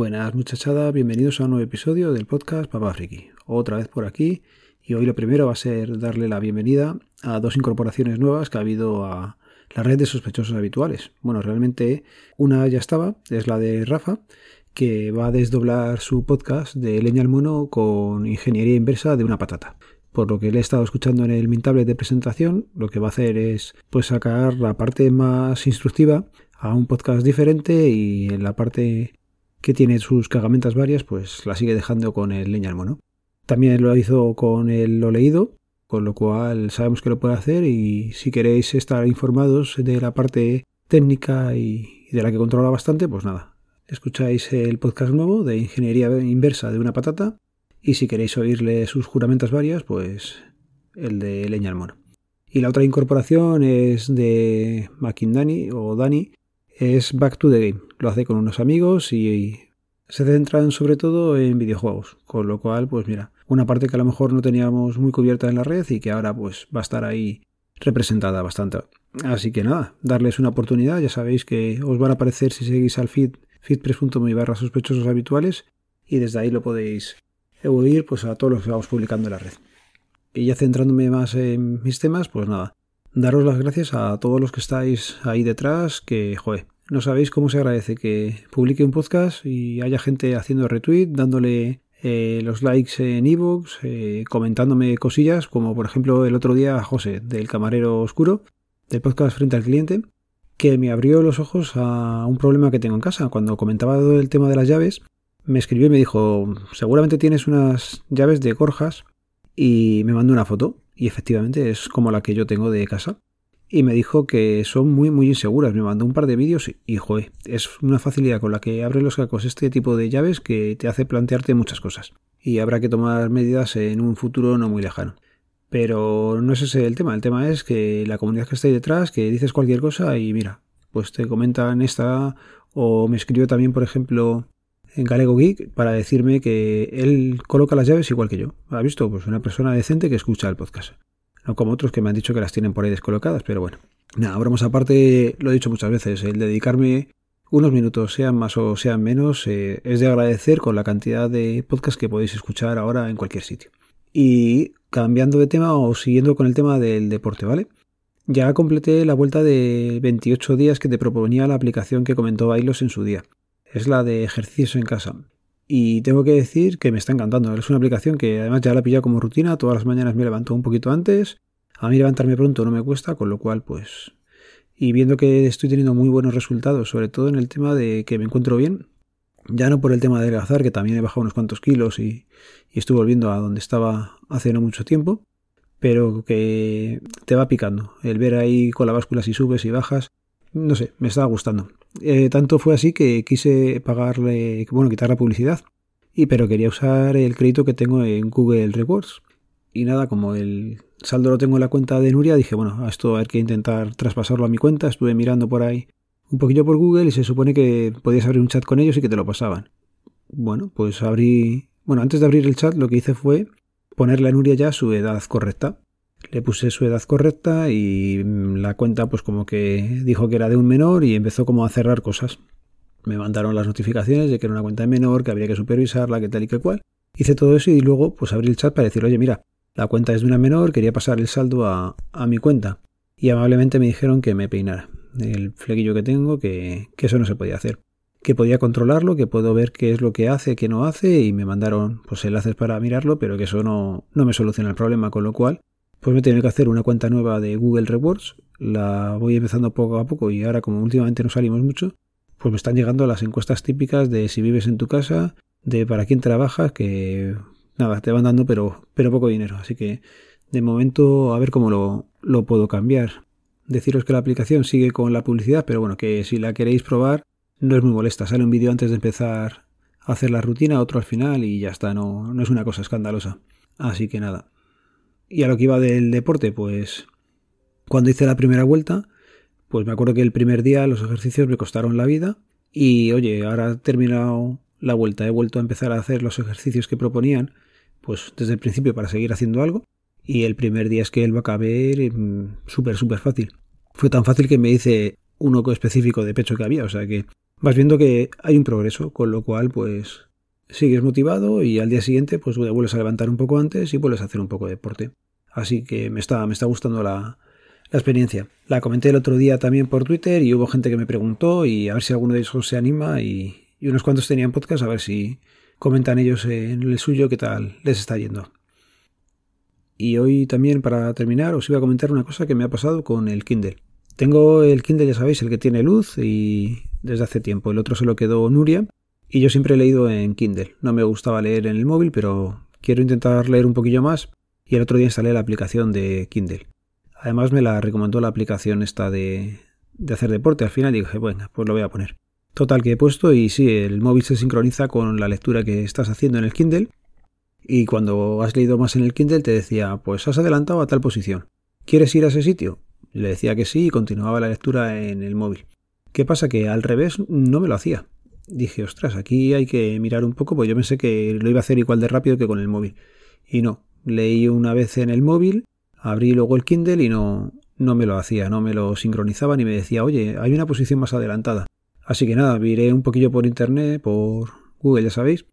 Buenas muchachada, bienvenidos a un nuevo episodio del podcast Papá Friki. Otra vez por aquí y hoy lo primero va a ser darle la bienvenida a dos incorporaciones nuevas que ha habido a la red de sospechosos habituales. Bueno, realmente una ya estaba, es la de Rafa, que va a desdoblar su podcast de leña al mono con ingeniería inversa de una patata. Por lo que le he estado escuchando en el Mintable de presentación, lo que va a hacer es pues sacar la parte más instructiva a un podcast diferente y en la parte que tiene sus cagamentas varias, pues la sigue dejando con el leña al mono. También lo hizo con el lo leído, con lo cual sabemos que lo puede hacer y si queréis estar informados de la parte técnica y de la que controla bastante, pues nada, escucháis el podcast nuevo de Ingeniería Inversa de una patata y si queréis oírle sus juramentas varias, pues el de leña al mono. Y la otra incorporación es de Dani o Dani, es Back to the Game. Lo hace con unos amigos y se centran sobre todo en videojuegos, con lo cual, pues mira, una parte que a lo mejor no teníamos muy cubierta en la red y que ahora pues va a estar ahí representada bastante. Así que nada, darles una oportunidad, ya sabéis que os van a aparecer si seguís al feed feedpress.me barra sospechosos habituales y desde ahí lo podéis oír pues a todos los que vamos publicando en la red. Y ya centrándome más en mis temas, pues nada, daros las gracias a todos los que estáis ahí detrás, que, joder, no sabéis cómo se agradece que publique un podcast y haya gente haciendo retweet, dándole eh, los likes en ebooks, eh, comentándome cosillas, como por ejemplo el otro día José, del Camarero Oscuro, del podcast Frente al Cliente, que me abrió los ojos a un problema que tengo en casa. Cuando comentaba el tema de las llaves, me escribió y me dijo, seguramente tienes unas llaves de Corjas y me mandó una foto y efectivamente es como la que yo tengo de casa. Y me dijo que son muy muy inseguras. Me mandó un par de vídeos y, joder, es una facilidad con la que abre los cacos este tipo de llaves que te hace plantearte muchas cosas. Y habrá que tomar medidas en un futuro no muy lejano. Pero no es ese el tema. El tema es que la comunidad que está ahí detrás, que dices cualquier cosa y mira, pues te comentan esta o me escribió también, por ejemplo, en Galego Geek para decirme que él coloca las llaves igual que yo. Ha visto, pues una persona decente que escucha el podcast. No como otros que me han dicho que las tienen por ahí descolocadas, pero bueno. Nada, bromas aparte, lo he dicho muchas veces, el dedicarme unos minutos, sean más o sean menos, eh, es de agradecer con la cantidad de podcasts que podéis escuchar ahora en cualquier sitio. Y cambiando de tema o siguiendo con el tema del deporte, ¿vale? Ya completé la vuelta de 28 días que te proponía la aplicación que comentó Bailos en su día es la de ejercicios en casa. Y tengo que decir que me está encantando. Es una aplicación que además ya la he pillado como rutina. Todas las mañanas me levanto un poquito antes. A mí levantarme pronto no me cuesta, con lo cual pues... Y viendo que estoy teniendo muy buenos resultados, sobre todo en el tema de que me encuentro bien, ya no por el tema de adelgazar, que también he bajado unos cuantos kilos y, y estoy volviendo a donde estaba hace no mucho tiempo, pero que te va picando. El ver ahí con la báscula si subes y bajas, no sé, me estaba gustando. Eh, tanto fue así que quise pagarle, bueno, quitar la publicidad. Y pero quería usar el crédito que tengo en Google Rewards. Y nada, como el saldo lo tengo en la cuenta de Nuria, dije, bueno, a esto hay que intentar traspasarlo a mi cuenta. Estuve mirando por ahí un poquillo por Google y se supone que podías abrir un chat con ellos y que te lo pasaban. Bueno, pues abrí. Bueno, antes de abrir el chat, lo que hice fue ponerle a Nuria ya su edad correcta. Le puse su edad correcta y la cuenta pues como que dijo que era de un menor y empezó como a cerrar cosas. Me mandaron las notificaciones de que era una cuenta de menor, que habría que supervisarla, que tal y que cual. Hice todo eso y luego pues abrí el chat para decir, oye mira, la cuenta es de una menor, quería pasar el saldo a, a mi cuenta. Y amablemente me dijeron que me peinara el flequillo que tengo, que, que eso no se podía hacer que podía controlarlo, que puedo ver qué es lo que hace, qué no hace, y me mandaron pues enlaces para mirarlo, pero que eso no, no me soluciona el problema, con lo cual pues me tiene que hacer una cuenta nueva de Google Rewards. La voy empezando poco a poco y ahora como últimamente no salimos mucho, pues me están llegando las encuestas típicas de si vives en tu casa, de para quién trabajas, que nada, te van dando pero, pero poco dinero. Así que de momento a ver cómo lo, lo puedo cambiar. Deciros que la aplicación sigue con la publicidad, pero bueno, que si la queréis probar no es muy molesta. Sale un vídeo antes de empezar a hacer la rutina, otro al final y ya está, no, no es una cosa escandalosa. Así que nada, y a lo que iba del deporte, pues cuando hice la primera vuelta, pues me acuerdo que el primer día los ejercicios me costaron la vida y oye, ahora he terminado la vuelta, he vuelto a empezar a hacer los ejercicios que proponían, pues desde el principio para seguir haciendo algo y el primer día es que va a caber súper, súper fácil. Fue tan fácil que me hice uno específico de pecho que había, o sea que vas viendo que hay un progreso, con lo cual pues sigues motivado y al día siguiente pues vuelves a levantar un poco antes y vuelves a hacer un poco de deporte. Así que me está, me está gustando la, la experiencia. La comenté el otro día también por Twitter y hubo gente que me preguntó y a ver si alguno de ellos se anima y, y unos cuantos tenían podcast a ver si comentan ellos en el suyo qué tal les está yendo. Y hoy también para terminar os iba a comentar una cosa que me ha pasado con el Kindle. Tengo el Kindle, ya sabéis, el que tiene luz y desde hace tiempo. El otro se lo quedó Nuria y yo siempre he leído en Kindle. No me gustaba leer en el móvil, pero quiero intentar leer un poquillo más y el otro día instalé la aplicación de Kindle. Además me la recomendó la aplicación esta de, hacer deporte. Al final dije, bueno, pues lo voy a poner. Total que he puesto y sí, el móvil se sincroniza con la lectura que estás haciendo en el Kindle. Y cuando has leído más en el Kindle te decía, pues has adelantado a tal posición. ¿Quieres ir a ese sitio? Le decía que sí y continuaba la lectura en el móvil. ¿Qué pasa? Que al revés no me lo hacía. Dije, ostras, aquí hay que mirar un poco, pues yo pensé que lo iba a hacer igual de rápido que con el móvil. Y no, leí una vez en el móvil abrí luego el Kindle y no, no me lo hacía, no me lo sincronizaba ni me decía, oye, hay una posición más adelantada. Así que nada, miré un poquillo por internet, por Google, ya sabéis.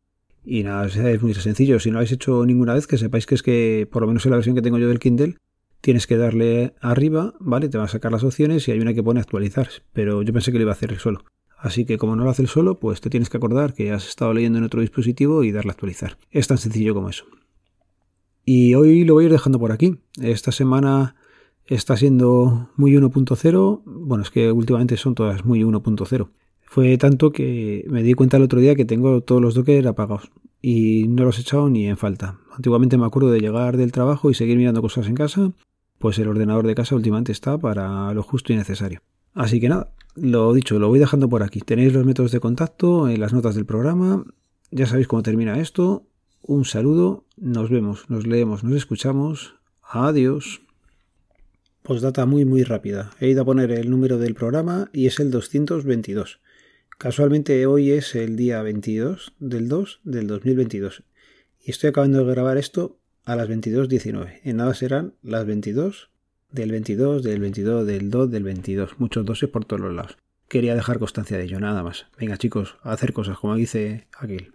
Y nada, es muy sencillo. Si no lo habéis hecho ninguna vez, que sepáis que es que, por lo menos en la versión que tengo yo del Kindle, tienes que darle arriba, ¿vale? Te va a sacar las opciones y hay una que pone actualizar. Pero yo pensé que lo iba a hacer solo. Así que como no lo hace el solo, pues te tienes que acordar que has estado leyendo en otro dispositivo y darle a actualizar. Es tan sencillo como eso. Y hoy lo voy a ir dejando por aquí. Esta semana está siendo muy 1.0. Bueno, es que últimamente son todas muy 1.0. Fue tanto que me di cuenta el otro día que tengo todos los Docker apagados y no los he echado ni en falta. Antiguamente me acuerdo de llegar del trabajo y seguir mirando cosas en casa, pues el ordenador de casa últimamente está para lo justo y necesario. Así que nada, lo dicho, lo voy dejando por aquí. Tenéis los métodos de contacto en las notas del programa. Ya sabéis cómo termina esto. Un saludo, nos vemos, nos leemos, nos escuchamos. Adiós. Postdata muy muy rápida. He ido a poner el número del programa y es el 222. Casualmente hoy es el día 22 del 2 del 2022 y estoy acabando de grabar esto a las 22.19. En nada serán las 22 del 22, del 22, del 2, del 22. Muchos doses por todos los lados. Quería dejar constancia de ello, nada más. Venga chicos, a hacer cosas como dice aquel.